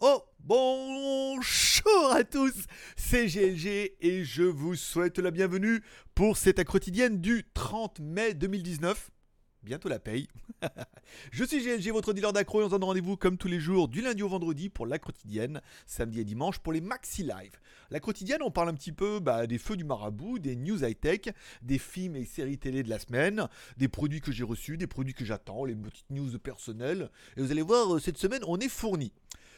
Oh, bonjour à tous, c'est GLG et je vous souhaite la bienvenue pour cette quotidienne du 30 mai 2019 bientôt la paye. je suis GLG, votre dealer d'accro, et on se donne rendez-vous comme tous les jours, du lundi au vendredi pour la quotidienne, samedi et dimanche pour les maxi live. La quotidienne, on parle un petit peu bah, des feux du marabout, des news high-tech, des films et séries télé de la semaine, des produits que j'ai reçus, des produits que j'attends, les petites news personnelles. Et vous allez voir, euh, cette semaine, on est fourni.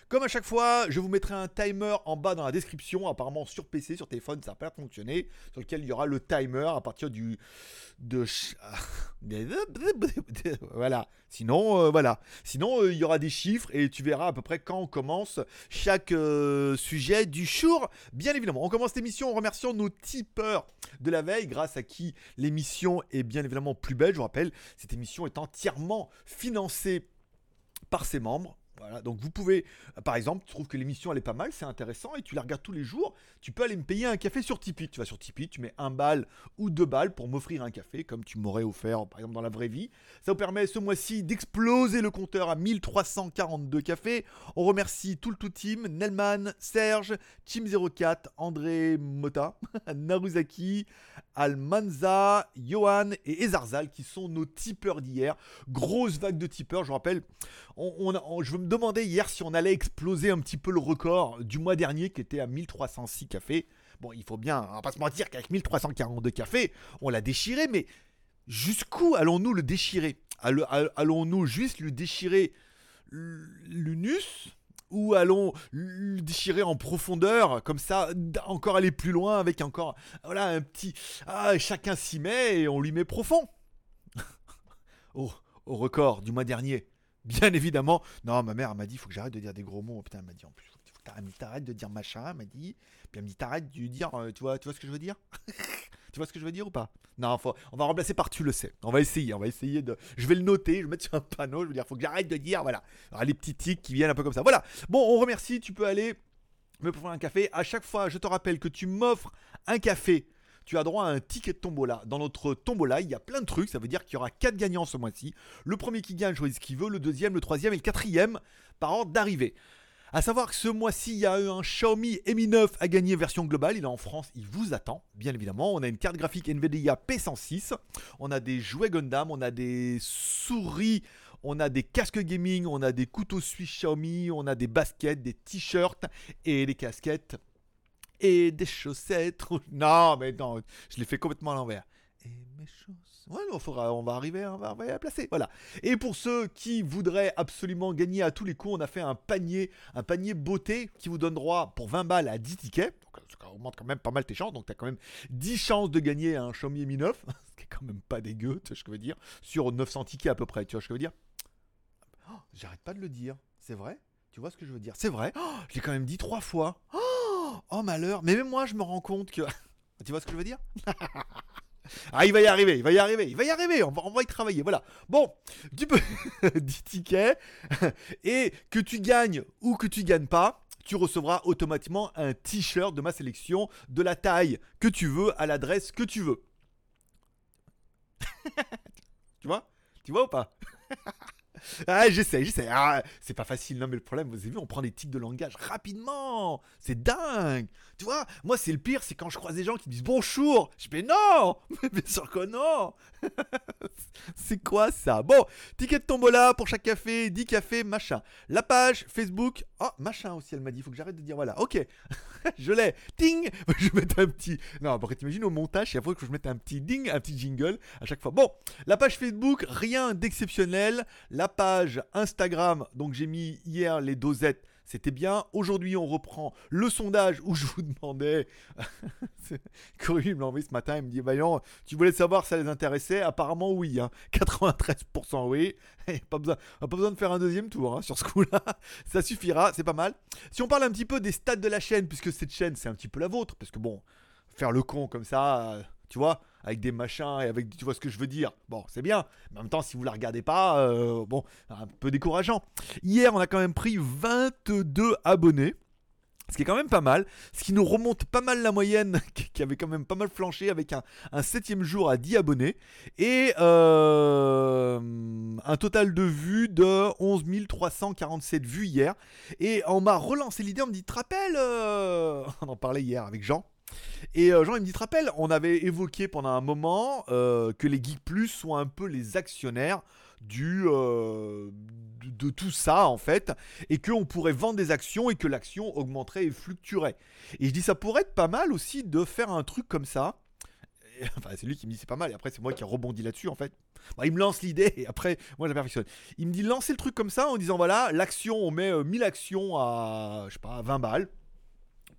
Comme à chaque fois, je vous mettrai un timer en bas dans la description. Apparemment sur PC, sur téléphone, ça n'a pas fonctionné. Sur lequel il y aura le timer à partir du voilà. Sinon, euh, voilà. Sinon, euh, il y aura des chiffres et tu verras à peu près quand on commence chaque euh, sujet du jour. Bien évidemment, on commence l'émission en remerciant nos tipeurs de la veille, grâce à qui l'émission est bien évidemment plus belle. Je vous rappelle, cette émission est entièrement financée par ses membres donc vous pouvez, euh, par exemple, tu trouves que l'émission elle est pas mal, c'est intéressant et tu la regardes tous les jours, tu peux aller me payer un café sur Tipeee. Tu vas sur Tipeee, tu mets un bal ou deux balles pour m'offrir un café, comme tu m'aurais offert par exemple dans la vraie vie. Ça vous permet ce mois-ci d'exploser le compteur à 1342 cafés. On remercie tout le tout team, Nelman, Serge, Team04, André Mota, Naruzaki, Almanza, Johan et Ezarzal qui sont nos tipeurs d'hier. Grosse vague de tipeurs, je vous rappelle. Je me demandais hier si on allait exploser un petit peu le record du mois dernier qui était à 1306 cafés. Bon, il faut bien, on va pas se mentir qu'avec 1342 cafés, on l'a déchiré, mais jusqu'où allons-nous le déchirer? Allons-nous juste lui déchirer l'unus ou allons le déchirer en profondeur, comme ça, encore aller plus loin avec encore, voilà, un petit, ah, chacun s'y met et on lui met profond? au record du mois dernier, bien évidemment. Non, ma mère m'a dit, il faut que j'arrête de dire des gros mots. Putain, elle m'a dit en plus, faut que t'arrêtes de dire machin, elle m'a dit. Puis elle me dit, t'arrêtes de dire, euh, tu vois, ce que je veux dire? Tu vois ce que je veux dire ou pas? Non, on va remplacer par tu le sais. On va essayer, on va essayer de. Je vais le noter, je vais le mettre sur un panneau, je veux dire, faut que j'arrête de dire, voilà. les petits tics qui viennent un peu comme ça. Voilà. Bon, on remercie, tu peux aller me prendre un café. À chaque fois, je te rappelle que tu m'offres un café tu as droit à un ticket de tombola. Dans notre tombola, il y a plein de trucs. Ça veut dire qu'il y aura 4 gagnants ce mois-ci. Le premier qui gagne choisit ce qu'il veut. Le deuxième, le troisième et le quatrième par ordre d'arrivée. A savoir que ce mois-ci, il y a eu un Xiaomi Mi 9 à gagner version globale. Il est en France, il vous attend, bien évidemment. On a une carte graphique NVIDIA P106. On a des jouets Gundam, on a des souris, on a des casques gaming, on a des couteaux suisses Xiaomi, on a des baskets, des t-shirts et des casquettes et des chaussettes Non, mais non, je l'ai fait complètement à l'envers. Et mes chaussettes. Ouais, non, on va arriver, on va arriver à placer. Voilà. Et pour ceux qui voudraient absolument gagner à tous les coups, on a fait un panier, un panier beauté qui vous donne droit pour 20 balles à 10 tickets. Donc ça augmente quand même pas mal tes chances. Donc tu as quand même 10 chances de gagner un Xiaomi Mi 9, ce qui est quand même pas dégueu, tu vois ce que je veux dire, sur 900 tickets à peu près, tu vois ce que je veux dire. Oh, j'arrête pas de le dire, c'est vrai? Tu vois ce que je veux dire? C'est vrai? Oh, je l'ai quand même dit trois fois. Oh oh malheur. Mais même moi, je me rends compte que. tu vois ce que je veux dire? Ah, il va y arriver, il va y arriver, il va y arriver, on va, on va y travailler, voilà. Bon, tu peux 10 tickets, et que tu gagnes ou que tu gagnes pas, tu recevras automatiquement un t-shirt de ma sélection de la taille que tu veux à l'adresse que tu veux. tu vois? Tu vois ou pas? ah, j'essaie, j'essaie. Ah, c'est pas facile, non, mais le problème, vous avez vu, on prend des tics de langage rapidement. C'est dingue. Tu vois, moi, c'est le pire, c'est quand je croise des gens qui me disent bonjour. Je fais non, bien sûr que non. c'est quoi ça? Bon, ticket de tombola pour chaque café, 10 cafés, machin. La page Facebook. Oh, machin aussi, elle m'a dit, il faut que j'arrête de dire voilà. Ok, je l'ai. Ting Je vais mettre un petit. Non, après, t'imagines au montage, il faut que je mette un petit ding, un petit jingle à chaque fois. Bon, la page Facebook, rien d'exceptionnel. La page Instagram, donc j'ai mis hier les dosettes, c'était bien. Aujourd'hui, on reprend le sondage où je vous demandais. Corinne me l'a envoyé ce matin, il me dit Vaillant, tu voulais savoir si ça les intéressait Apparemment, oui. 93% hein. oui. pas, besoin, pas besoin de faire un deuxième tour hein, sur ce coup-là. ça suffira, c'est pas mal. Si on parle un petit peu des stats de la chaîne, puisque cette chaîne, c'est un petit peu la vôtre, parce que bon, faire le con comme ça. Euh, tu vois, avec des machins et avec, tu vois ce que je veux dire. Bon, c'est bien, mais en même temps, si vous la regardez pas, euh, bon, un peu décourageant. Hier, on a quand même pris 22 abonnés. Ce qui est quand même pas mal, ce qui nous remonte pas mal la moyenne, qui avait quand même pas mal flanché avec un, septième jour à 10 abonnés. Et euh, un total de vues de 11 347 vues hier. Et on m'a relancé l'idée, on me dit, te rappelles On en parlait hier avec Jean. Et Jean, il me dit, te rappelles, on avait évoqué pendant un moment que les Geeks Plus sont un peu les actionnaires du, de, de, tout ça en fait, et qu'on pourrait vendre des actions et que l'action augmenterait et fluctuerait. Et je dis ça pourrait être pas mal aussi de faire un truc comme ça. enfin, c'est lui qui me dit c'est pas mal, après c'est moi qui rebondis là-dessus en fait. Il me lance l'idée et après moi je la perfectionne. Il me dit lancer le truc comme ça en disant voilà, l'action, on met 1000 euh, actions à, je sais pas, à 20 balles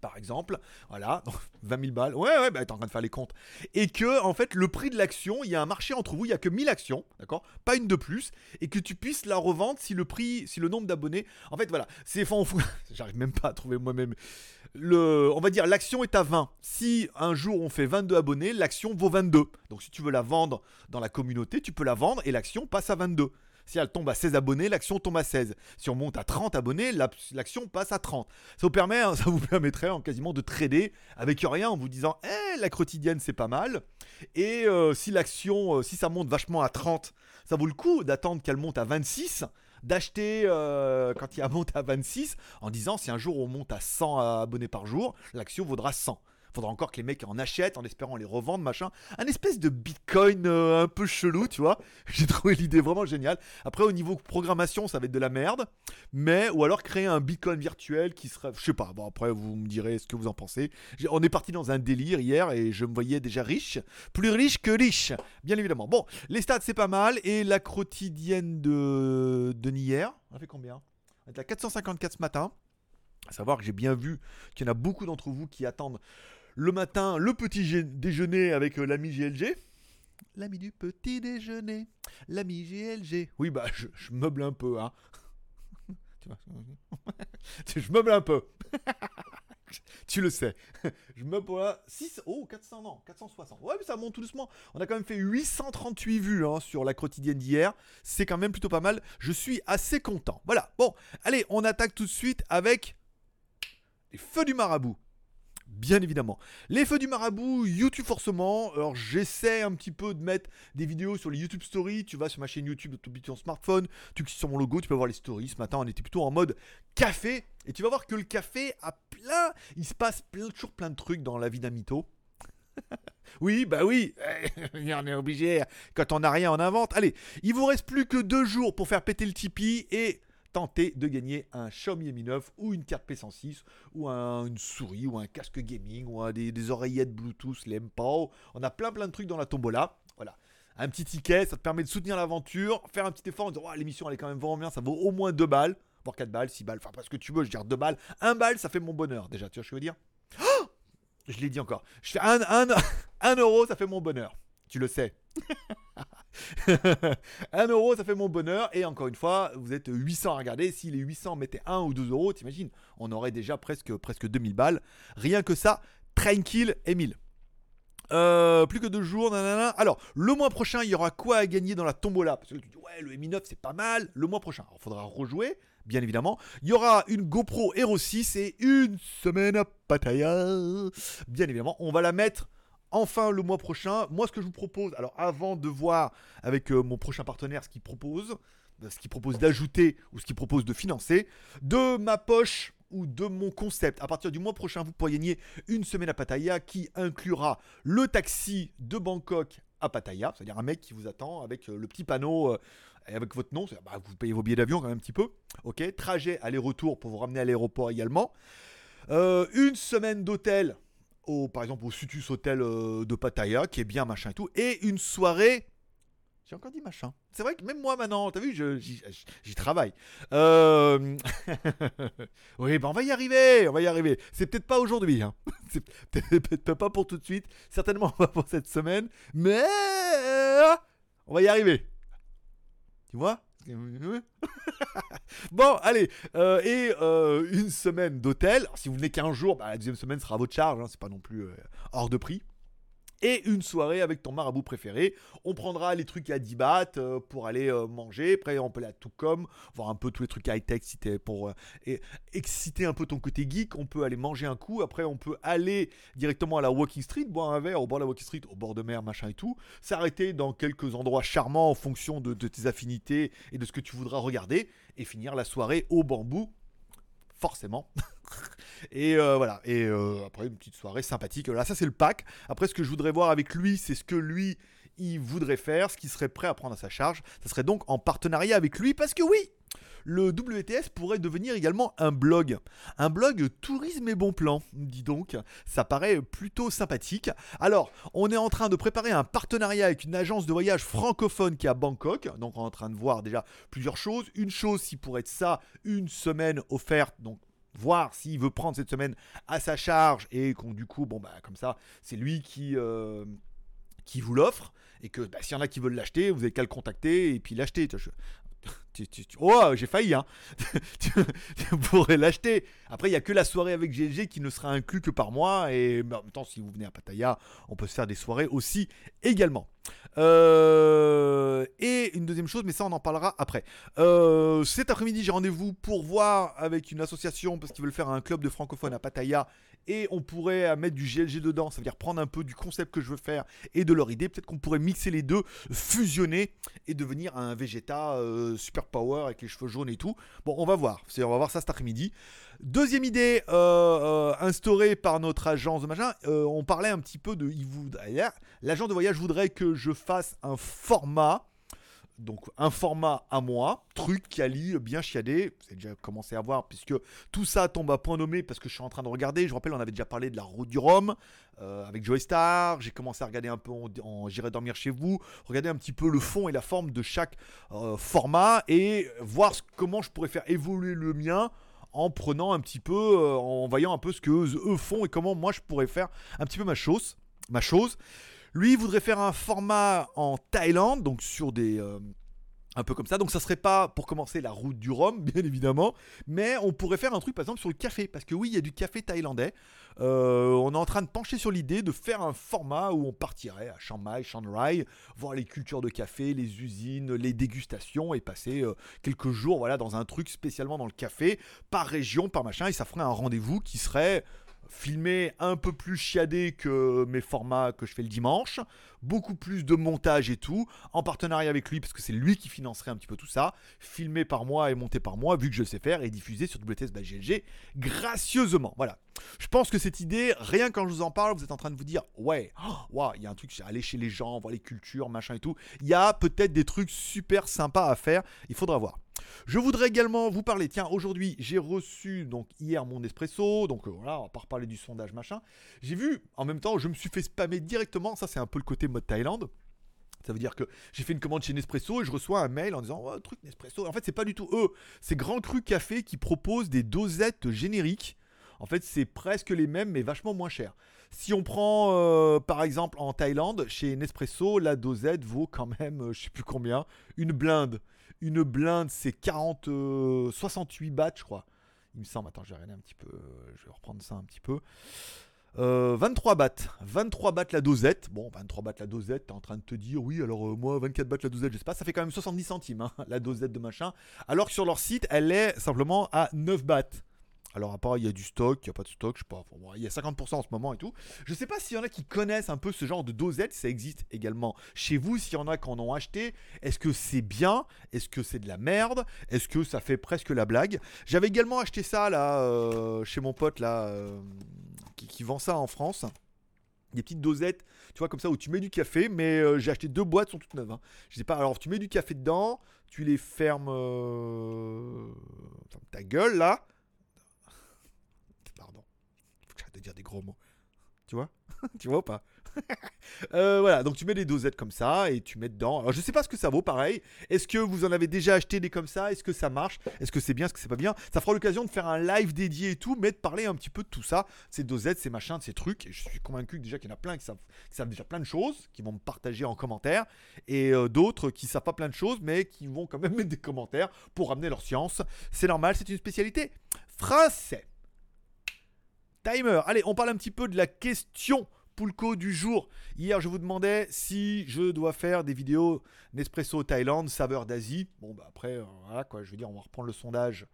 par exemple, voilà, 20 000 balles, ouais, ouais, bah, t'es en train de faire les comptes, et que, en fait, le prix de l'action, il y a un marché entre vous, il y a que 1000 actions, d'accord, pas une de plus, et que tu puisses la revendre si le prix, si le nombre d'abonnés, en fait, voilà, c'est fou, j'arrive même pas à trouver moi-même, le, on va dire, l'action est à 20, si un jour on fait 22 abonnés, l'action vaut 22, donc si tu veux la vendre dans la communauté, tu peux la vendre, et l'action passe à 22. Si elle tombe à 16 abonnés, l'action tombe à 16. Si on monte à 30 abonnés, l'action passe à 30. Ça vous, permet, hein, ça vous permettrait en quasiment de trader avec rien en vous disant eh, la quotidienne c'est pas mal. Et euh, si l'action, euh, si ça monte vachement à 30, ça vaut le coup d'attendre qu'elle monte à 26 d'acheter euh, quand il monte à 26 en disant si un jour on monte à 100 abonnés par jour, l'action vaudra 100 faudra encore que les mecs en achètent en espérant les revendre, machin. Un espèce de bitcoin euh, un peu chelou, tu vois. J'ai trouvé l'idée vraiment géniale. Après, au niveau programmation, ça va être de la merde. Mais, ou alors créer un bitcoin virtuel qui serait, je sais pas. Bon, après, vous me direz ce que vous en pensez. On est parti dans un délire hier et je me voyais déjà riche. Plus riche que riche, bien évidemment. Bon, les stats, c'est pas mal. Et la quotidienne de, de hier, on a fait combien? On est à 454 ce matin. À savoir que j'ai bien vu qu'il y en a beaucoup d'entre vous qui attendent le matin, le petit déjeuner avec euh, l'ami GLG. L'ami du petit déjeuner, l'ami GLG. Oui, bah, je, meuble un peu, hein. je meuble un peu. tu le sais. Je meuble pour la 6. Oh, 400, non, 460. Ouais, mais ça monte tout doucement. On a quand même fait 838 vues hein, sur la quotidienne d'hier. C'est quand même plutôt pas mal. Je suis assez content. Voilà. Bon, allez, on attaque tout de suite avec les feux du marabout bien évidemment. Les feux du marabout, YouTube forcément. Alors j'essaie un petit peu de mettre des vidéos sur les YouTube Stories. Tu vas sur ma chaîne YouTube, tu ton smartphone, tu cliques sur mon logo, tu peux voir les stories. Ce matin, on était plutôt en mode café. Et tu vas voir que le café a plein. Il se passe plein, toujours plein de trucs dans la vie d'un mytho. oui, bah oui, on est obligé. Quand on n'a rien, on invente. Allez, il vous reste plus que deux jours pour faire péter le Tipeee et tenter de gagner un Xiaomi Mi 9 ou une carte P106 ou une souris ou un casque gaming ou des, oreillettes Bluetooth, les MPO. On a plein plein de trucs dans la tombola. Voilà. Un petit ticket, ça te permet de soutenir l'aventure, faire un petit effort en disant l'émission elle est quand même vraiment bien, ça vaut au moins 2 balles, voire 4 balles, 6 balles, enfin parce que tu veux, je veux dire 2 balles. 1 balle, ça fait mon bonheur déjà, tu vois ce que je veux dire? Oh Je l'ai dit encore. Je fais 1 euro, ça fait mon bonheur. Tu le sais. 1 euro, ça fait mon bonheur. Et encore une fois, vous êtes 800 à regarder. Si les 800 mettaient 1 ou 2 euros, t'imagines, on aurait déjà presque, presque 2000 balles. Rien que ça, tranquille 1000. Euh, plus que deux jours, nanana. Alors, le mois prochain, il y aura quoi à gagner dans la tombola? Parce que tu dis, ouais, le Mi 9, c'est pas mal. Le mois prochain, il faudra rejouer, bien évidemment. Il y aura une GoPro Hero 6 et une semaine à Pattaya. Bien évidemment, on va la mettre enfin le mois prochain. Moi, ce que je vous propose, alors avant de voir avec euh, mon prochain partenaire ce qu'il propose, euh, ce qu'il propose d'ajouter ou ce qu'il propose de financer, de ma poche ou de mon concept. À partir du mois prochain, vous pourrez gagner une semaine à Pattaya qui inclura le taxi de Bangkok à Pattaya, c'est-à-dire un mec qui vous attend avec euh, le petit panneau avec votre nom, bah, vous payez vos billets d'avion quand même un petit peu, ok, trajet aller-retour pour vous ramener à l'aéroport également, une semaine d'hôtel par exemple, au Sutus Hotel euh, de Pattaya, qui est bien machin et tout, et une soirée. J'ai encore dit machin. C'est vrai que même moi maintenant, t'as vu, j'y travaille. Euh, oui, ben on va y arriver, on va y arriver. C'est peut-être pas aujourd'hui, hein. c'est peut-être pas pour tout de suite, certainement pas pour cette semaine, mais on va y arriver. Tu vois? bon, allez, euh, et euh, une semaine d'hôtel. Si vous venez qu'un jour, bah, la deuxième semaine sera à votre charge, hein, c'est pas non plus euh, hors de prix. Et une soirée avec ton marabout préféré. On prendra les trucs à 10 bahts euh, pour aller euh, manger. Après, on peut aller à tout comme, voir un peu tous les trucs high-tech si pour euh, exciter un peu ton côté geek. On peut aller manger un coup. Après, on peut aller directement à la Walking Street, boire un verre au bord de la Walking Street, au bord de mer, machin et tout. S'arrêter dans quelques endroits charmants en fonction de tes affinités et de ce que tu voudras regarder. Et finir la soirée au bambou forcément. et euh, voilà, et euh, après une petite soirée sympathique. Là, ça c'est le pack. Après, ce que je voudrais voir avec lui, c'est ce que lui, il voudrait faire, ce qu'il serait prêt à prendre à sa charge. Ça serait donc en partenariat avec lui, parce que oui, le WTS pourrait devenir également un blog. Un blog tourisme et bon plan, dis donc. Ça paraît plutôt sympathique. Alors, on est en train de préparer un partenariat avec une agence de voyage francophone qui est à Bangkok. Donc, on est en train de voir déjà plusieurs choses. Une chose, si pourrait être ça, une semaine offerte. Donc, voir s'il veut prendre cette semaine à sa charge et qu'on du coup bon bah comme ça c'est lui qui euh, vous l'offre et que bah, s'il y en a qui veulent l'acheter vous avez qu'à le contacter et puis l'acheter oh, j'ai failli, hein. tu, pourrais l'acheter. Après, il n'y a que la soirée avec GLG qui ne sera inclus que par mois. Et en même temps, si vous venez à Pattaya, on peut se faire des soirées aussi également. Euh, et une deuxième chose, mais ça on en parlera après. Euh, cet après-midi, j'ai rendez-vous pour voir avec une association parce qu'ils veulent faire un club de francophones à Pattaya et on pourrait mettre du GLG dedans, ça veut dire prendre un peu du concept que je veux faire et de leur idée. Peut-être qu'on pourrait mixer les deux, fusionner et devenir un Vegeta euh, super power avec les cheveux jaunes et tout. Bon, on va voir. On va voir ça cet après-midi. Deuxième idée euh, euh, instaurée par notre agence de machin, on parlait un petit peu de. L'agent de voyage voudrait que je fasse un format donc un format à moi, truc qui allie bien chiadé, vous avez déjà commencé à voir puisque tout ça tombe à point nommé parce que je suis en train de regarder, je rappelle on avait déjà parlé de la route du Rhum euh, avec Joey Star, j'ai commencé à regarder un peu en, J'irai dormir chez vous, regarder un petit peu le fond et la forme de chaque euh, format et voir comment je pourrais faire évoluer le mien en prenant un petit peu, euh, en voyant un peu ce que eux font et comment moi je pourrais faire un petit peu ma chose. Ma chose. Lui, voudrait faire un format en Thaïlande, donc sur des. Euh, un peu comme ça. Donc ça serait pas pour commencer la route du Rhum, bien évidemment, mais on pourrait faire un truc par exemple sur le café, parce que oui, il y a du café thaïlandais. Euh, on est en train de pencher sur l'idée de faire un format où on partirait à Chiang Mai, Chiang Rai, voir les cultures de café, les usines, les dégustations et passer euh, quelques jours voilà dans un truc spécialement dans le café, par région, par machin, et ça ferait un rendez-vous qui serait filmé un peu plus chiadé que mes formats que je fais le dimanche, beaucoup plus de montage et tout, en partenariat avec lui parce que c'est lui qui financerait un petit peu tout ça, filmé par moi et monté par moi vu que je sais faire et diffusé sur WTS by GLG gracieusement. Voilà. Je pense que cette idée, rien quand je vous en parle, vous êtes en train de vous dire ouais, oh, il y a un truc, aller chez les gens, voir les cultures, machin et tout. Il y a peut-être des trucs super sympas à faire. Il faudra voir. Je voudrais également vous parler, tiens, aujourd'hui j'ai reçu donc hier mon espresso, donc euh, voilà, on va pas reparler du sondage machin. J'ai vu, en même temps, je me suis fait spammer directement, ça c'est un peu le côté mode Thaïlande. Ça veut dire que j'ai fait une commande chez Nespresso et je reçois un mail en disant oh, truc Nespresso. En fait, c'est pas du tout eux. C'est Grand Cru Café qui propose des dosettes génériques. En fait, c'est presque les mêmes mais vachement moins cher. Si on prend euh, par exemple en Thaïlande, chez Nespresso, la dosette vaut quand même, euh, je sais plus combien, une blinde. Une blinde, c'est 40, 68 euh, bahts, je crois. Il me semble. Attends, je vais un petit peu. Je vais reprendre ça un petit peu. 23 bahts. 23 bahts la dosette. Bon, 23 bahts la dosette, t'es en train de te dire, oui, alors moi, 24 bahts la dosette, je sais pas, ça fait quand même 70 centimes, hein, la dosette de machin. Alors que sur leur site, elle est simplement à 9 bahts. Alors, à part, il y a du stock, il n'y a pas de stock, je sais pas. il y a 50% en ce moment et tout. Je sais pas s'il y en a qui connaissent un peu ce genre de dosette, ça existe également chez vous. S'il y en a qui en ont acheté, est-ce que c'est bien? Est-ce que c'est de la merde? Est-ce que ça fait presque la blague? J'avais également acheté ça là, euh, chez mon pote là, euh, qui, vend ça en France des petites dosettes, tu vois, comme ça, où tu mets du café, mais euh, j'ai acheté deux boîtes, sont toutes neuves. Hein. Je sais pas, alors tu mets du café dedans, tu les fermes. ta gueule là, de dire des gros mots. Tu vois? Tu vois ou pas? Euh, voilà, donc tu mets des dosettes comme ça et tu mets dedans. Alors je sais pas ce que ça vaut, pareil. Est-ce que vous en avez déjà acheté des comme ça? Est-ce que ça marche? Est-ce que c'est bien? Est-ce que c'est pas bien? Ça fera l'occasion de faire un live dédié et tout, mais de parler un petit peu de tout ça, ces dosettes, ces machins, ces trucs. Et je suis convaincu que déjà qu'il y en a plein qui savent, déjà plein de choses, qui vont me partager en commentaire, et euh, d'autres qui savent pas plein de choses, mais qui vont quand même mettre des commentaires pour ramener leur science. C'est normal, c'est une spécialité française. Timer. Allez, on parle un petit peu de la question Poulco du jour. Hier, je vous demandais si je dois faire des vidéos Nespresso Thaïlande, saveur d'Asie. Bon, bah après, euh, voilà quoi, je veux dire, on va reprendre le sondage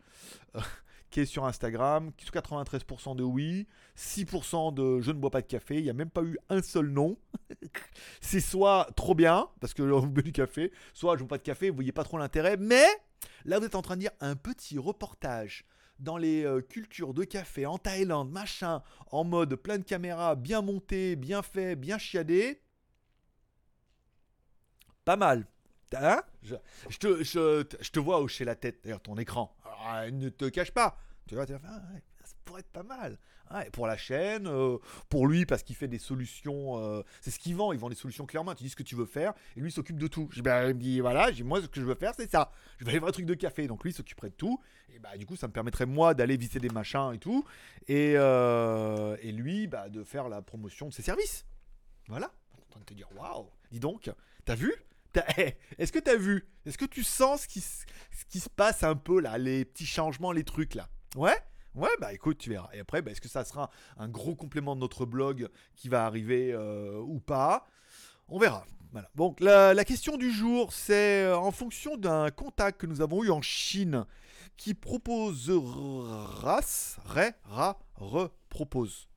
euh, qui est sur Instagram. 93% de oui, 6% de je ne bois pas de café. Il n'y a même pas eu un seul non. C'est soit trop bien, parce que vous buvez du café, soit je ne bois pas de café, vous voyez pas trop l'intérêt. Mais là, vous êtes en train de dire un petit reportage dans les euh, cultures de café en Thaïlande, machin, en mode plein de caméras, bien monté, bien fait, bien chiadé. Pas mal. Hein? Je, te, vois hocher la tête, d'ailleurs, ton écran. Ah, ne te cache pas. Tu vois, tu vas faire, ah, pourrait être pas mal. Ah, pour la chaîne, euh, pour lui, parce qu'il fait des solutions. Euh, c'est ce qu'il vend, il vend des solutions clairement. Tu dis ce que tu veux faire, et lui s'occupe de tout. Ben, il me dit, voilà, moi, ce que je veux faire, c'est ça. Je veux aller voir un truc de café. Donc lui, s'occuperait de tout. Et bah, du coup, ça me permettrait, moi, d'aller visiter des machins et tout. Et, euh, et lui, bah, de faire la promotion de ses services. Voilà. En train de te dire, waouh, dis donc, t'as vu? Eh, est-ce que t'as vu? Est-ce que tu sens ce qui, ce qui se passe un peu là, les petits changements, les trucs là? Ouais? Ouais, bah écoute, tu verras. Et après, bah, est-ce que ça sera un gros complément de notre blog qui va arriver euh, ou pas? On verra. Voilà. Donc la, question du jour, c'est euh, en fonction d'un contact que nous avons eu en Chine qui propose RAS, Ré, Ra, repropose.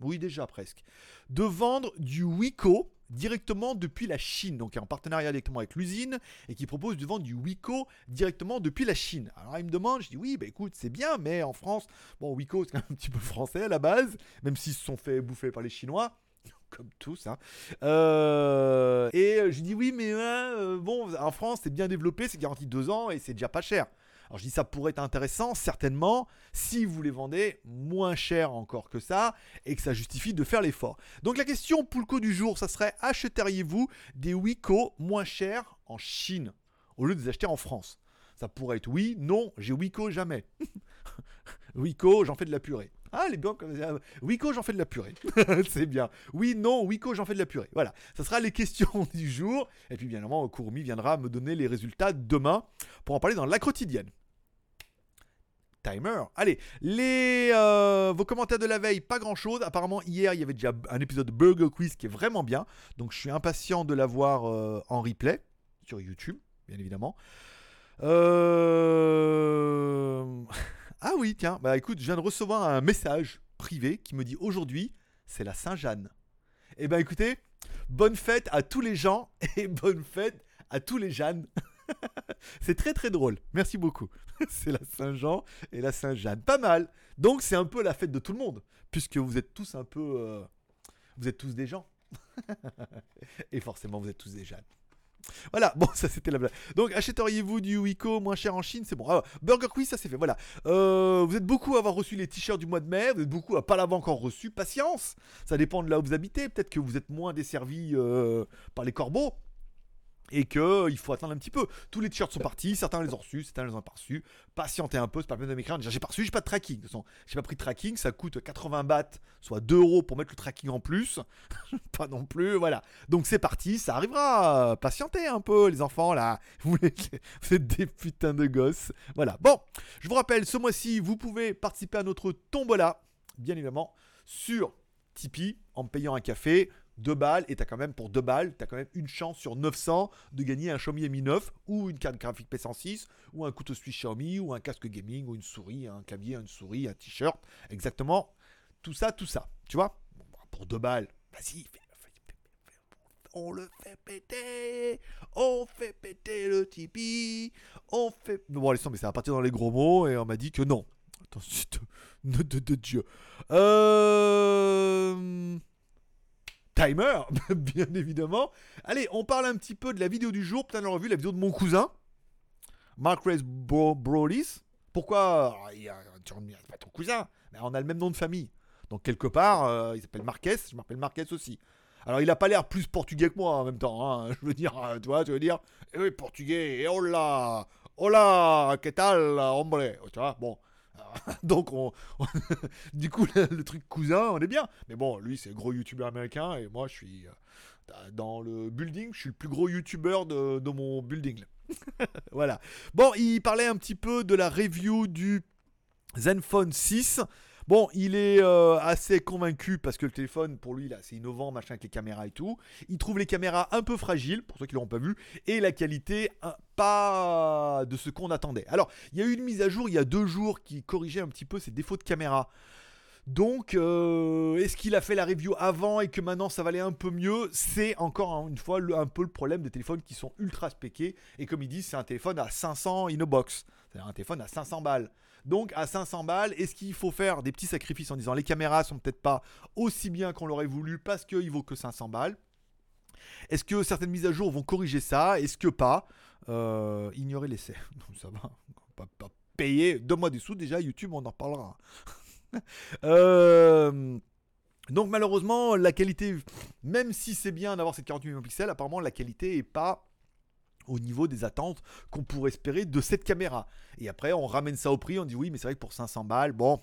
Oui, déjà presque. De vendre du Wiko directement depuis la Chine, donc en partenariat directement avec l'usine, et qui propose de vendre du Wiko directement depuis la Chine. Alors il me demande, je dis oui, bah écoute, c'est bien, mais en France, bon, Wiko c'est quand même un petit peu français à la base, même s'ils se sont fait bouffer par les Chinois comme tous. Hein. Euh, et je dis oui, mais euh, bon, en France, c'est bien développé, c'est garanti deux ans et c'est déjà pas cher. Alors je dis ça pourrait être intéressant, certainement, si vous les vendez moins cher encore que ça et que ça justifie de faire l'effort. Donc la question Poulco du jour, ça serait achèteriez-vous des Wiko moins chers en Chine au lieu de les acheter en France? Ça pourrait être oui, non, j'ai Wiko jamais. Wiko, j'en fais de la purée. Ah, les blancs, Wiko, j'en fais de la purée. c'est bien. Oui, non, Wiko, j'en fais de la purée. Voilà, ça sera les questions du jour. Et puis, bien évidemment, Courmi viendra me donner les résultats demain pour en parler dans la quotidienne. Timer. Allez, euh, vos commentaires de la veille, pas grand chose. Apparemment, hier, il y avait déjà un épisode Burger Quiz qui est vraiment bien. Donc, je suis impatient de l'avoir euh, en replay sur YouTube, bien évidemment. Euh... Ah oui, tiens, bah écoute, je viens de recevoir un message privé qui me dit aujourd'hui, c'est la Saint-Jeanne. Eh ben écoutez, bonne fête à tous les gens et bonne fête à tous les Jeannes. c'est très très drôle. Merci beaucoup. c'est la Saint-Jean et la Saint-Jeanne. Pas mal. Donc c'est un peu la fête de tout le monde, puisque vous êtes tous un peu... Euh, vous êtes tous des gens. et forcément, vous êtes tous des Jeannes. Voilà, bon, ça c'était la blague. Donc, achèteriez-vous du Wiko moins cher en Chine? C'est bon. Ah, Burger Quiz, ça c'est fait. Voilà. Euh, vous êtes beaucoup à avoir reçu les t-shirts du mois de mai. Vous êtes beaucoup à pas l'avoir encore reçu. Patience. Ça dépend de là où vous habitez. Peut-être que vous êtes moins desservi euh, par les corbeaux et qu'il faut attendre un petit peu. Tous les t-shirts sont partis, certains les ont reçus, certains les ont pas reçus. Patientez un peu, c'est pas la peine de m'écrire. J'ai pas reçu, j'ai pas de tracking. J'ai pas pris de tracking, ça coûte 80 bahts, soit 2 euros pour mettre le tracking en plus. pas non plus, voilà. Donc c'est parti, ça arrivera. Patientez un peu, les enfants, là. Vous êtes des putains de gosses. Voilà. Bon, je vous rappelle, ce mois-ci, vous pouvez participer à notre tombola, bien évidemment, sur Tipeee en payant un café. 2 balles, et t'as quand même pour 2 balles, t'as quand même une chance sur 900 de gagner un Xiaomi Mi 9 ou une carte graphique P106 ou un couteau suisse Xiaomi ou un casque gaming ou une souris, un clavier, une souris, un t-shirt, exactement. Tout ça, tout ça, tu vois? Bah, Pour 2 balles, vas-y, on le fait péter, on fait péter le Tipeee, on fait... Bon, allez, mais ça va partir dans les gros mots et on m'a dit que non. Attention, de, de, de Dieu. Euh bien évidemment. Allez, on parle un petit peu de la vidéo du jour. Peut-être on vu la vidéo de mon cousin, Mark Race Bro Pourquoi? Il pas ton cousin, mais on a le même nom de famille. Donc quelque part, euh, il s'appelle Marquez, je m'appelle Marquez aussi. Alors il a pas l'air plus portugais que moi en même temps, hein. je veux dire, euh, tu vois, tu veux dire, eh oui, portugais, et hola, hola, que tal, hombre, tu vois, bon, Donc, on, du coup, le, truc cousin, on est bien. Mais bon, lui, c'est gros youtubeur américain et moi, je suis euh, dans le building. Je suis le plus gros youtubeur de, de mon building. voilà. Bon, il parlait un petit peu de la review du Zenfone 6. Bon, il est euh, assez convaincu parce que le téléphone, pour lui, là, c'est innovant, machin, avec les caméras et tout. Il trouve les caméras un peu fragiles, pour ceux qui l'auront pas vu, et la qualité pas de ce qu'on attendait. Alors, il y a eu une mise à jour il y a deux jours qui corrigeait un petit peu ces défauts de caméra. Donc, euh, est-ce qu'il a fait la review avant et que maintenant ça va aller un peu mieux? C'est encore une fois un peu le problème des téléphones qui sont ultra spéqués. Et comme ils disent, c'est un téléphone à 500 box C'est-à-dire un téléphone à 500 balles. Donc, à 500 balles, est-ce qu'il faut faire des petits sacrifices en disant les caméras sont peut-être pas aussi bien qu'on l'aurait voulu parce qu'il vaut que 500 balles? Est-ce que certaines mises à jour vont corriger ça? Est-ce que pas? Euh, Ignorer l'essai. ça va. Pas, payer. Donne-moi des sous déjà, YouTube, on en reparlera. Euh, donc malheureusement, la qualité, même si c'est bien d'avoir cette 48 pixels, apparemment la qualité est pas au niveau des attentes qu'on pourrait espérer de cette caméra. Et après, on ramène ça au prix, on dit oui, mais c'est vrai que pour 500 balles, bon,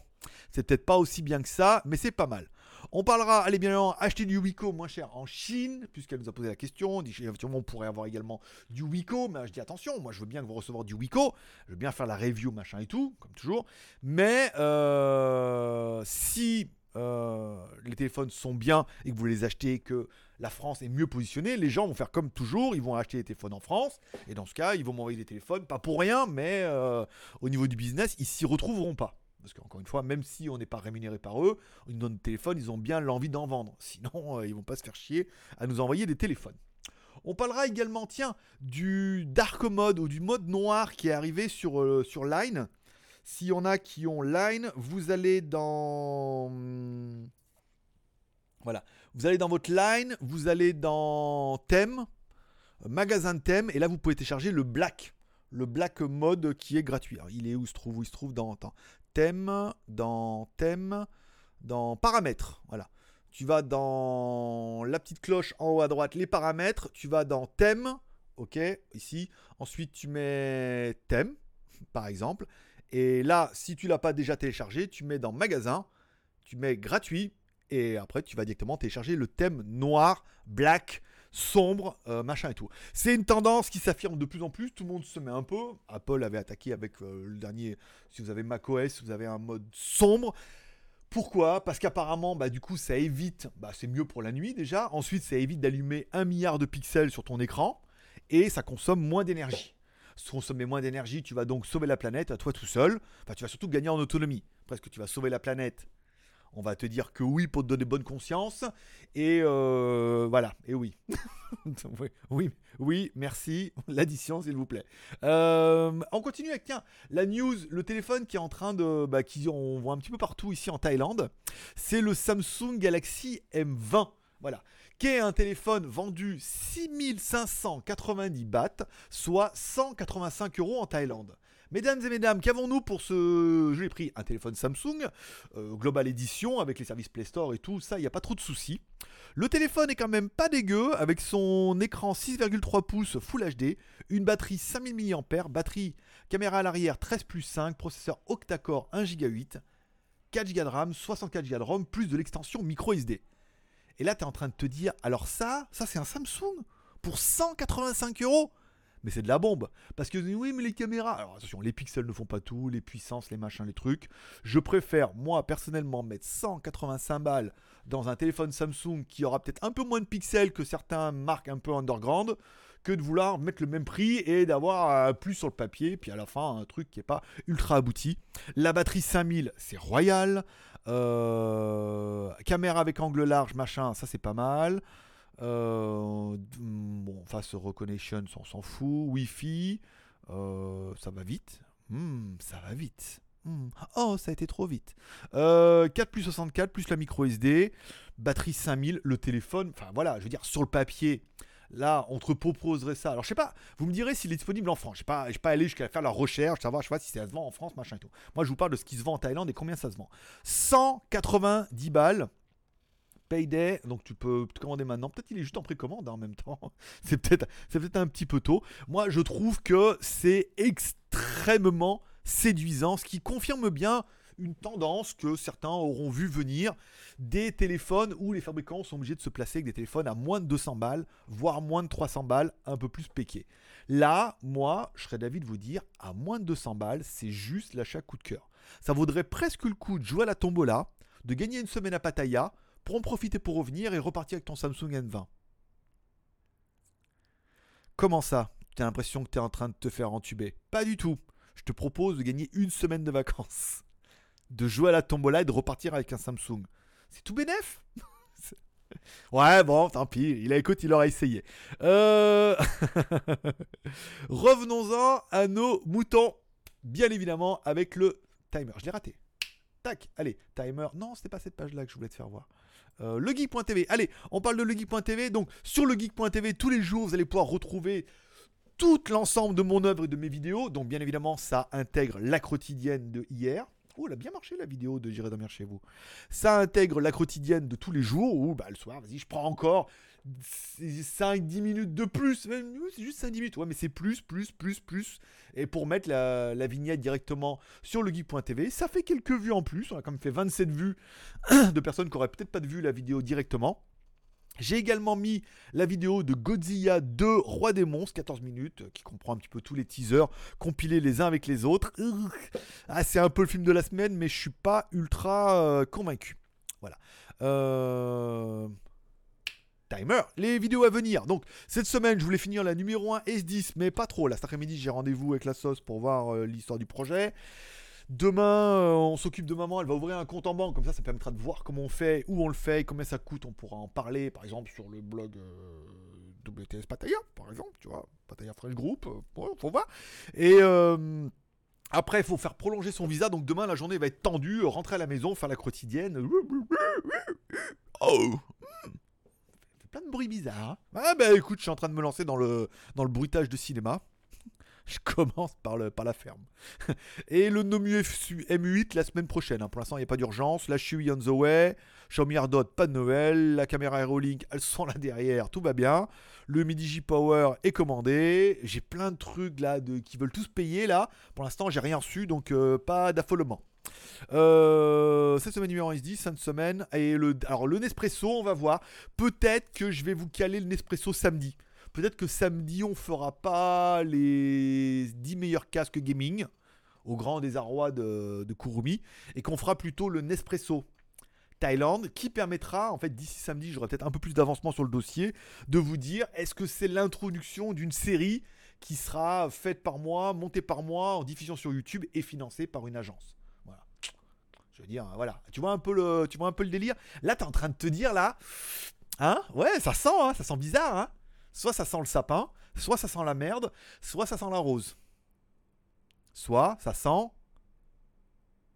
c'est peut-être pas aussi bien que ça, mais c'est pas mal. On parlera, allez bien acheter du Wiko moins cher en Chine, puisqu'elle nous a posé la question. On dit on pourrait avoir également du Wiko, mais je dis attention, moi je veux bien que vous recevoir du Wiko, je veux bien faire la review, machin et tout, comme toujours. Mais euh, si euh, les téléphones sont bien et que vous les achetez, que la France est mieux positionnée, les gens vont faire comme toujours, ils vont acheter des téléphones en France, et dans ce cas, ils vont m'envoyer des téléphones, pas pour rien, mais euh, au niveau du business, ils s'y retrouveront pas. Parce qu'encore une fois, même si on n'est pas rémunéré par eux, ils nous donnent des téléphones, ils ont bien l'envie d'en vendre. Sinon, euh, ils vont pas se faire chier à nous envoyer des téléphones. On parlera également, tiens, du dark mode ou du mode noir qui est arrivé sur, euh, sur Line. S'il y en a qui ont Line, vous allez dans... Voilà. Vous allez dans votre Line, vous allez dans thème, magasin de thème, et là vous pouvez télécharger le black le black mode qui est gratuit. il est où se trouve? Où il se trouve dans thème, dans thème, dans paramètres. Voilà. Tu vas dans la petite cloche en haut à droite, les paramètres. Tu vas dans thème, ok, ici. Ensuite, tu mets thème, par exemple. Et là, si tu l'as pas déjà téléchargé, tu mets dans magasin, tu mets gratuit. Et après, tu vas directement télécharger le thème noir, black, sombre, euh, machin et tout. C'est une tendance qui s'affirme de plus en plus, tout le monde se met un peu. Apple avait attaqué avec euh, le dernier, si vous avez macOS, vous avez un mode sombre. Pourquoi? Parce qu'apparemment, bah, du coup, ça évite, bah, c'est mieux pour la nuit déjà. Ensuite, ça évite d'allumer un milliard de pixels sur ton écran et ça consomme moins d'énergie. Consommer moins d'énergie, tu vas donc sauver la planète à toi tout seul. Enfin, tu vas surtout gagner en autonomie. Parce que tu vas sauver la planète on va te dire que oui pour te donner bonne conscience. Et euh, voilà, et oui. oui, oui, merci. L'addition, s'il vous plaît. Euh, on continue avec, tiens, la news, le téléphone qui est en train de. Bah, on voit un petit peu partout ici en Thaïlande. C'est le Samsung Galaxy M20. Voilà. Qui est un téléphone vendu 6590 bahts, soit 185 euros en Thaïlande. Mesdames et mesdames, qu'avons-nous pour ce joli prix Un téléphone Samsung, euh, Global Edition, avec les services Play Store et tout, ça, il n'y a pas trop de soucis. Le téléphone est quand même pas dégueu, avec son écran 6,3 pouces Full HD, une batterie 5000 mAh, batterie caméra à l'arrière 13 plus 5, processeur octa-core 1 Go 8, 4 Go de RAM, 64 Go de ROM, plus de l'extension micro SD. Et là, tu es en train de te dire, alors ça, ça c'est un Samsung? Pour 185 euros? Mais c'est de la bombe. Parce que oui, mais les caméras. Alors attention, les pixels ne font pas tout, les puissances, les machins, les trucs. Je préfère, moi, personnellement, mettre 185 balles dans un téléphone Samsung qui aura peut-être un peu moins de pixels que certains marques un peu underground que de vouloir mettre le même prix et d'avoir euh, plus sur le papier, puis à la fin un truc qui n'est pas ultra abouti. La batterie 5000, c'est royal. Euh, caméra avec angle large, machin, ça c'est pas mal. Euh, bon, face recognition, on s'en fout. Wi-Fi, euh, ça va vite. Hmm, ça va vite. Hmm. Oh, ça a été trop vite. 4 euh, plus 64 plus la micro SD, batterie 5000, le téléphone. Enfin voilà, je veux dire, sur le papier, là, on te proposerait ça. Alors je sais pas, vous me direz s'il est disponible en France. Je pas, je pas aller jusqu'à faire la recherche, savoir, je sais pas si ça se vend en France, machin et tout. Moi, je vous parle de ce qui se vend en Thaïlande et combien ça se vend. 190 balles Payday, donc tu peux te commander maintenant. Peut-être il est juste en précommande hein, en même temps. C'est peut-être peut un petit peu tôt. Moi, je trouve que c'est extrêmement séduisant, ce qui confirme bien une tendance que certains auront vu venir des téléphones où les fabricants sont obligés de se placer avec des téléphones à moins de 200 balles, voire moins de 300 balles, un peu plus péqués. Là, moi, je serais d'avis de vous dire, à moins de 200 balles, c'est juste l'achat coup de cœur. Ça vaudrait presque le coup de jouer à la tombola, de gagner une semaine à Pattaya, pour en profiter pour revenir et repartir avec ton Samsung N20. Comment ça? Tu as l'impression que tu es en train de te faire entuber? Pas du tout. Je te propose de gagner une semaine de vacances, de jouer à la tombola et de repartir avec un Samsung. C'est tout bénef? Ouais, bon, tant pis. Il a écoute, il aura essayé. Euh, revenons-en à nos moutons. Bien évidemment, avec le timer. Je l'ai raté. Tac, allez, timer. Non, c'était pas cette page-là que je voulais te faire voir. Euh, legeek.tv. Allez, on parle de legeek.tv. Donc, sur legeek.tv, tous les jours, vous allez pouvoir retrouver tout l'ensemble de mon œuvre et de mes vidéos. Donc, bien évidemment, ça intègre la quotidienne de hier. Oh, elle a bien marché la vidéo de J'irai dormir chez vous. Ça intègre la quotidienne de tous les jours ou bah, le soir, vas-y, je prends encore 5-10 minutes de plus. C'est juste 5-10 minutes. Ouais, mais c'est plus, plus, plus, plus. Et pour mettre la, vignette directement sur le geek.tv, ça fait quelques vues en plus. On a quand même fait 27 vues de personnes qui auraient peut-être pas vu la vidéo directement. J'ai également mis la vidéo de Godzilla 2 Roi des monstres, 14 minutes, qui comprend un petit peu tous les teasers compilés les uns avec les autres. Ah, c'est un peu le film de la semaine, mais je suis pas ultra euh, convaincu. Voilà. Euh, timer, les vidéos à venir. Donc cette semaine, je voulais finir la numéro 1 S10, mais pas trop. Là, cet après-midi, j'ai rendez-vous avec la sauce pour voir euh, l'histoire du projet. Demain, euh, on s'occupe de maman, elle va ouvrir un compte en banque, comme ça, ça permettra de voir comment on fait, où on le fait, combien ça coûte. On pourra en parler, par exemple, sur le blog euh, WTS Pataya, par exemple, tu vois, Pataya Fresh Group, euh, faut voir. Et après, il faut faire prolonger son visa, donc demain, la journée va être tendue, rentrer à la maison, faire la quotidienne. Oh plein de bruits bizarres. Ah bah écoute, je suis en train de me lancer dans le, dans le bruitage de cinéma je commence par, le, par la ferme. Et le Nomu M8 la semaine prochaine. Hein. Pour l'instant, il n'y a pas d'urgence. La suis on the way. Xiaomi AirDot, pas de Noël. La caméra Aerolink, elles sont là derrière. Tout va bien. Le Midi Power est commandé. J'ai plein de trucs là qui veulent tous payer là. Pour l'instant, j'ai rien reçu, donc euh, pas d'affolement. Euh, cette semaine numéro 10, cette semaine. Et le, alors le Nespresso, on va voir. Peut-être que je vais vous caler le Nespresso samedi. Peut-être que samedi, on fera pas les 10 meilleurs casques gaming, au grand désarroi de, de Kurumi, et qu'on fera plutôt le Nespresso Thaïlande, qui permettra, en fait, d'ici samedi, j'aurai peut-être un peu plus d'avancement sur le dossier, de vous dire est-ce que c'est l'introduction d'une série qui sera faite par moi, montée par moi, en diffusion sur YouTube et financée par une agence. Veux dire, voilà. Tu vois un peu le, tu vois un peu le délire Là, tu es en train de te dire, là, hein Ouais, ça sent, hein, ça sent bizarre, hein Soit ça sent le sapin, soit ça sent la merde, soit ça sent la rose. Soit ça sent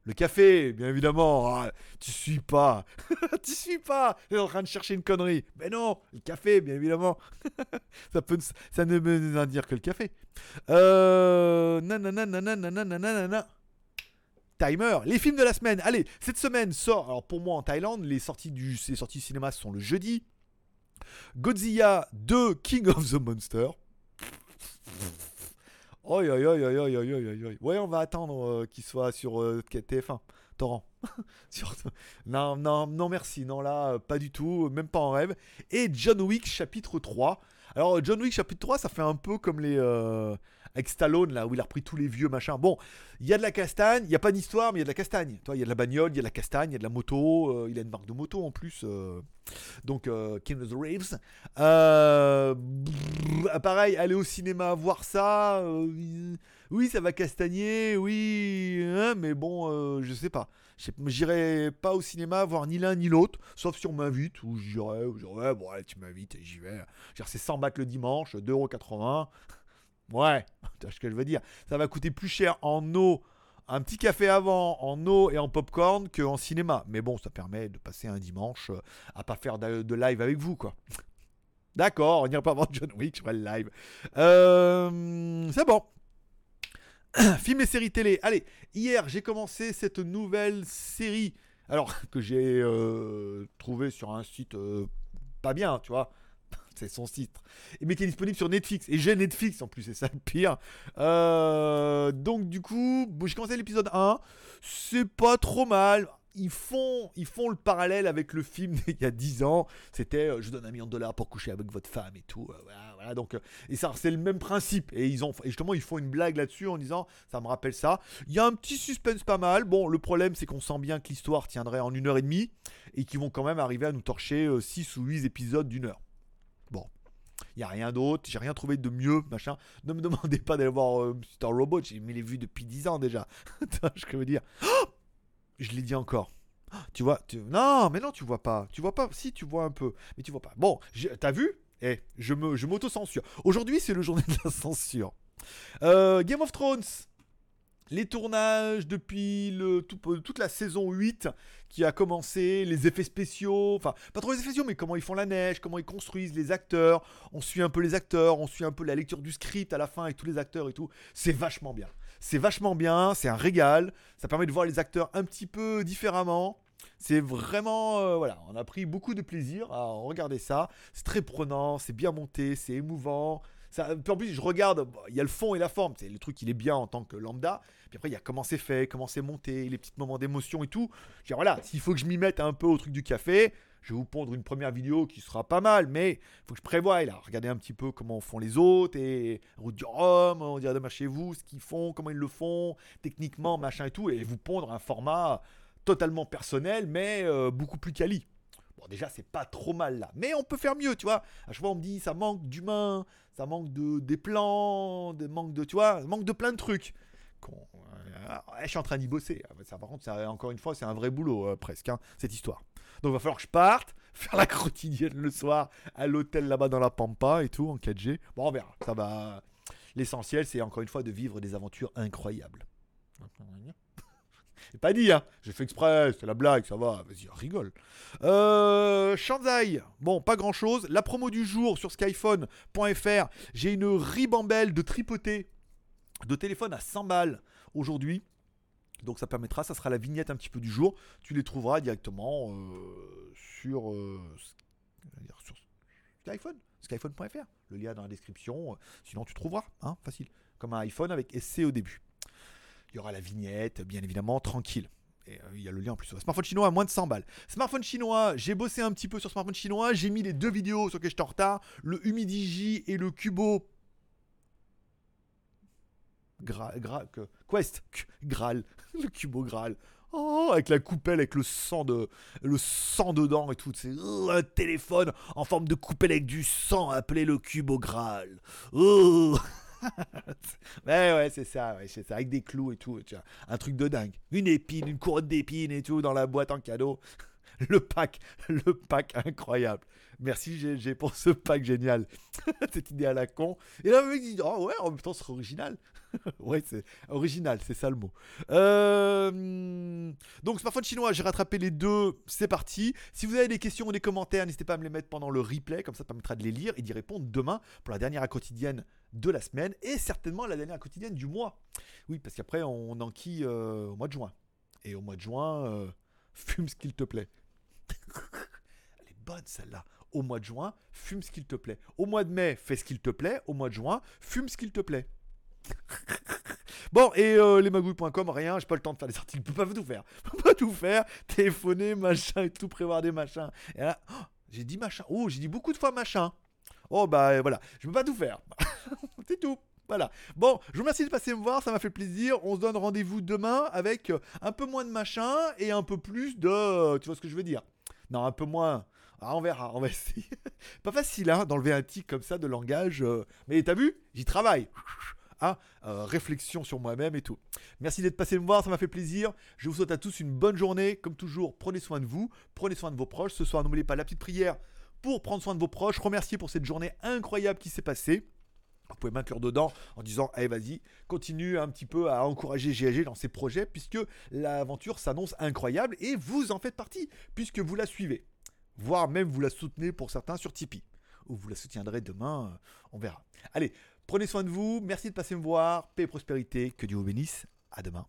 le café, bien évidemment. Ah, tu suis pas. tu suis pas. Tu es en train de chercher une connerie. Mais non, le café, bien évidemment. ça, peut, ça ne veut dire que le café. Euh... Timer, les films de la semaine. Allez, cette semaine sort. Alors pour moi en Thaïlande, les sorties du, les sorties cinéma sont le jeudi. Godzilla 2 King of the Monster. Oi, oi, oi, oi, oi, oi, oi. Ouais, on va attendre euh, qu'il soit sur euh, TF1. Torrent. Non, non, non, merci. Non, là, euh, pas du tout. Même pas en rêve. Et John Wick chapitre 3. Alors, John Wick chapitre 3, ça fait un peu comme les avec Stallone, là, où il a repris tous les vieux machins. Bon, il y a de la castagne, il n'y a pas d'histoire, mais il y a de la castagne. Il y a de la bagnole, il y a de la castagne, il y a de la moto, euh, il a une marque de moto en plus. Euh. donc, euh, King of the Reeves. pareil, aller au cinéma voir ça. oui, ça va castagner, oui, hein, mais bon, je sais pas. J'irai pas au cinéma voir ni l'un ni l'autre, sauf si on m'invite, ou j'irai, ouais, bon, allez, tu m'invites, j'y vais. C'est 100 bahts le dimanche, 2,80€. Ouais, tu vois ce que je veux dire. Ça va coûter plus cher en eau, un petit café avant, en eau et en popcorn qu'en cinéma. Mais bon, ça permet de passer un dimanche euh, à pas faire de, live avec vous, quoi. D'accord, on ira pas voir John Wick, je ferai le live. Euh, c'est bon. Film et séries télé. Allez, hier j'ai commencé cette nouvelle série. Alors, que j'ai euh, trouvé sur un site pas bien, tu vois c'est son titre, mais qui est disponible sur Netflix. Et j'ai Netflix en plus, c'est ça le pire. Euh, donc du coup, j'ai commencé l'épisode 1. C'est pas trop mal. Ils font, ils font le parallèle avec le film d'il y a 10 ans. C'était euh, je donne un million de dollars pour coucher avec votre femme et tout. euh, voilà, voilà. donc, et ça, c'est le même principe. Et, ils ont, et justement, ils font une blague là-dessus en disant ça me rappelle ça. Il y a un petit suspense pas mal. Bon, le problème, c'est qu'on sent bien que l'histoire tiendrait en une heure et demie et qu'ils vont quand même arriver à nous torcher 6 ou 8 épisodes d'une heure. Il a rien d'autre, j'ai rien trouvé de mieux, machin. Ne me demandez pas d'aller voir euh. Robot, j'ai mis les vues depuis 10 ans déjà. Je veux dire? Oh je l'ai dit encore. Oh, Tu vois, non, mais non, tu vois pas. Tu vois pas, si, tu vois un peu, mais tu vois pas. Bon, t'as vu? Eh, je me, m'auto-censure. Aujourd'hui, c'est le journée de la censure. Euh, Game of Thrones. Les tournages depuis le, tout- euh, toute la saison 8 qui a commencé, les effets spéciaux, enfin pas trop les effets spéciaux, mais comment ils font la neige, comment ils construisent les acteurs, on suit un peu les acteurs, on suit un peu la lecture du script à la fin avec tous les acteurs et tout, c'est vachement bien. C'est vachement bien, c'est un régal, ça permet de voir les acteurs un petit peu différemment. C'est vraiment, euh, voilà, on a pris beaucoup de plaisir à regarder ça. C'est très prenant, c'est bien monté, c'est émouvant. En plus, je regarde, il y a le fond et la forme, c'est le truc, il est bien en tant que lambda. Puis après, il y a comment c'est fait, comment c'est monté, les petits moments d'émotion et tout. Je dire, voilà, s'il faut que je m'y mette un peu au truc du café, je vais vous pondre une première vidéo qui sera pas mal, mais il faut que je prévoie là. Regardez un petit peu comment font les autres et Route du Rhum, on dirait demain chez vous, ce qu'ils font, comment ils le font, techniquement, machin et tout, et vous pondre un format totalement personnel, mais euh, beaucoup plus quali. Bon, déjà, c'est pas trop mal là. Mais on peut faire mieux, tu vois. À chaque fois, on me dit, ça manque d'humain, ça manque de, des plans, de, manque de, tu vois, manque de plein de trucs. Euh, je suis en train d'y bosser. Ah, Ça, par contre, encore une fois, c'est un vrai boulot, euh, presque, hein, cette histoire. Donc, il va falloir que je parte, faire la quotidienne le soir, à l'hôtel là-bas dans la Pampa et tout, en 4G. Bon, on verra. Ça va. L'essentiel, c'est encore une fois de vivre des aventures incroyables. C'est pas dit, hein. J'ai fait exprès, c'est la blague, ça va. Vas-y, rigole. Euh, Shanzai, bon, pas grand chose. La promo du jour sur skyphone.fr, j'ai une ribambelle de tripotés de téléphone à 100 balles aujourd'hui. Donc ça permettra, ça sera la vignette un petit peu du jour. Tu les trouveras directement euh, sur, euh, sur Skyphone, skyphone.fr. Le lien dans la description. Sinon tu trouveras, hein, facile. Comme un iPhone avec SC au début. Il y aura la vignette, bien évidemment, tranquille. Et euh, il y a le lien en plus. Smartphone chinois à moins de 100 balles. Smartphone chinois, j'ai bossé un petit peu sur smartphone chinois. J'ai mis les deux vidéos sur lesquelles j'étais en retard. Le Humidigi et le Cubo. Quest. Graal. Le Cubo Graal. Oh, avec la coupelle, avec le sang, de, le sang dedans et tout. C'est oh, un téléphone en forme de coupelle avec du sang appelé le Cubo Graal. Oh. ouais, ouais, c'est ça, ouais, c'est ça, avec des clous et tout, un truc de dingue. Une épine, une couronne d'épines et tout dans la boîte en cadeau. Le pack, le pack incroyable. Merci GG pour ce pack génial. Cette idée à la con. Et là, mec dit, oh ouais, en même temps, c'est original. ouais, c'est original, c'est ça le mot. Euh, donc, smartphone chinois, j'ai rattrapé les deux, c'est parti. Si vous avez des questions ou des commentaires, n'hésitez pas à me les mettre pendant le replay, comme ça, ça permettra de les lire et d'y répondre demain pour la dernière à quotidienne de la semaine et certainement la dernière quotidienne du mois. Oui, parce qu'après, on enquille euh, au mois de juin. Et au mois de juin, euh, fume ce qu'il te plaît. Elle est bonne celle-là. Au mois de juin, fume ce qu'il te plaît. Au mois de mai, fais ce qu'il te plaît. Au mois de juin, fume ce qu'il te plaît. Bon, et euh, lesmagouilles.com, rien, j'ai pas le temps de faire des articles, je peux pas tout faire. Je peux pas tout faire, téléphoner, machin et tout, prévoir des machins. Oh, j'ai dit machin. Oh, j'ai dit beaucoup de fois machin. Oh, bah euh, voilà, je peux pas tout faire. C'est tout. Voilà. Bon, je vous remercie de passer me voir, ça m'a fait plaisir. On se donne rendez-vous demain avec euh, un peu moins de machin et un peu plus de. euh, Tu vois ce que je veux dire Non, un peu moins. Ah, on verra, on va essayer. Pas facile, hein, d'enlever un tic comme ça de langage. euh, Mais t'as vu J'y travaille. Hein Euh, réflexion sur moi-même et tout. Merci d'être passé me voir, ça m'a fait plaisir. Je vous souhaite à tous une bonne journée. Comme toujours, prenez soin de vous, prenez soin de vos proches. Ce soir, n'oubliez pas la petite prière pour prendre soin de vos proches. Remercier pour cette journée incroyable qui s'est passée. Vous pouvez m'inclure dedans en disant Allez, vas-y, continue un petit peu à encourager GAG dans ses projets, puisque l'aventure s'annonce incroyable et vous en faites partie, puisque vous la suivez. Voire même vous la soutenez pour certains sur Tipeee. Ou vous la soutiendrez demain, euh, on verra. Allez, prenez soin de vous, merci de passer me voir, paix et prospérité, que Dieu vous bénisse, à demain.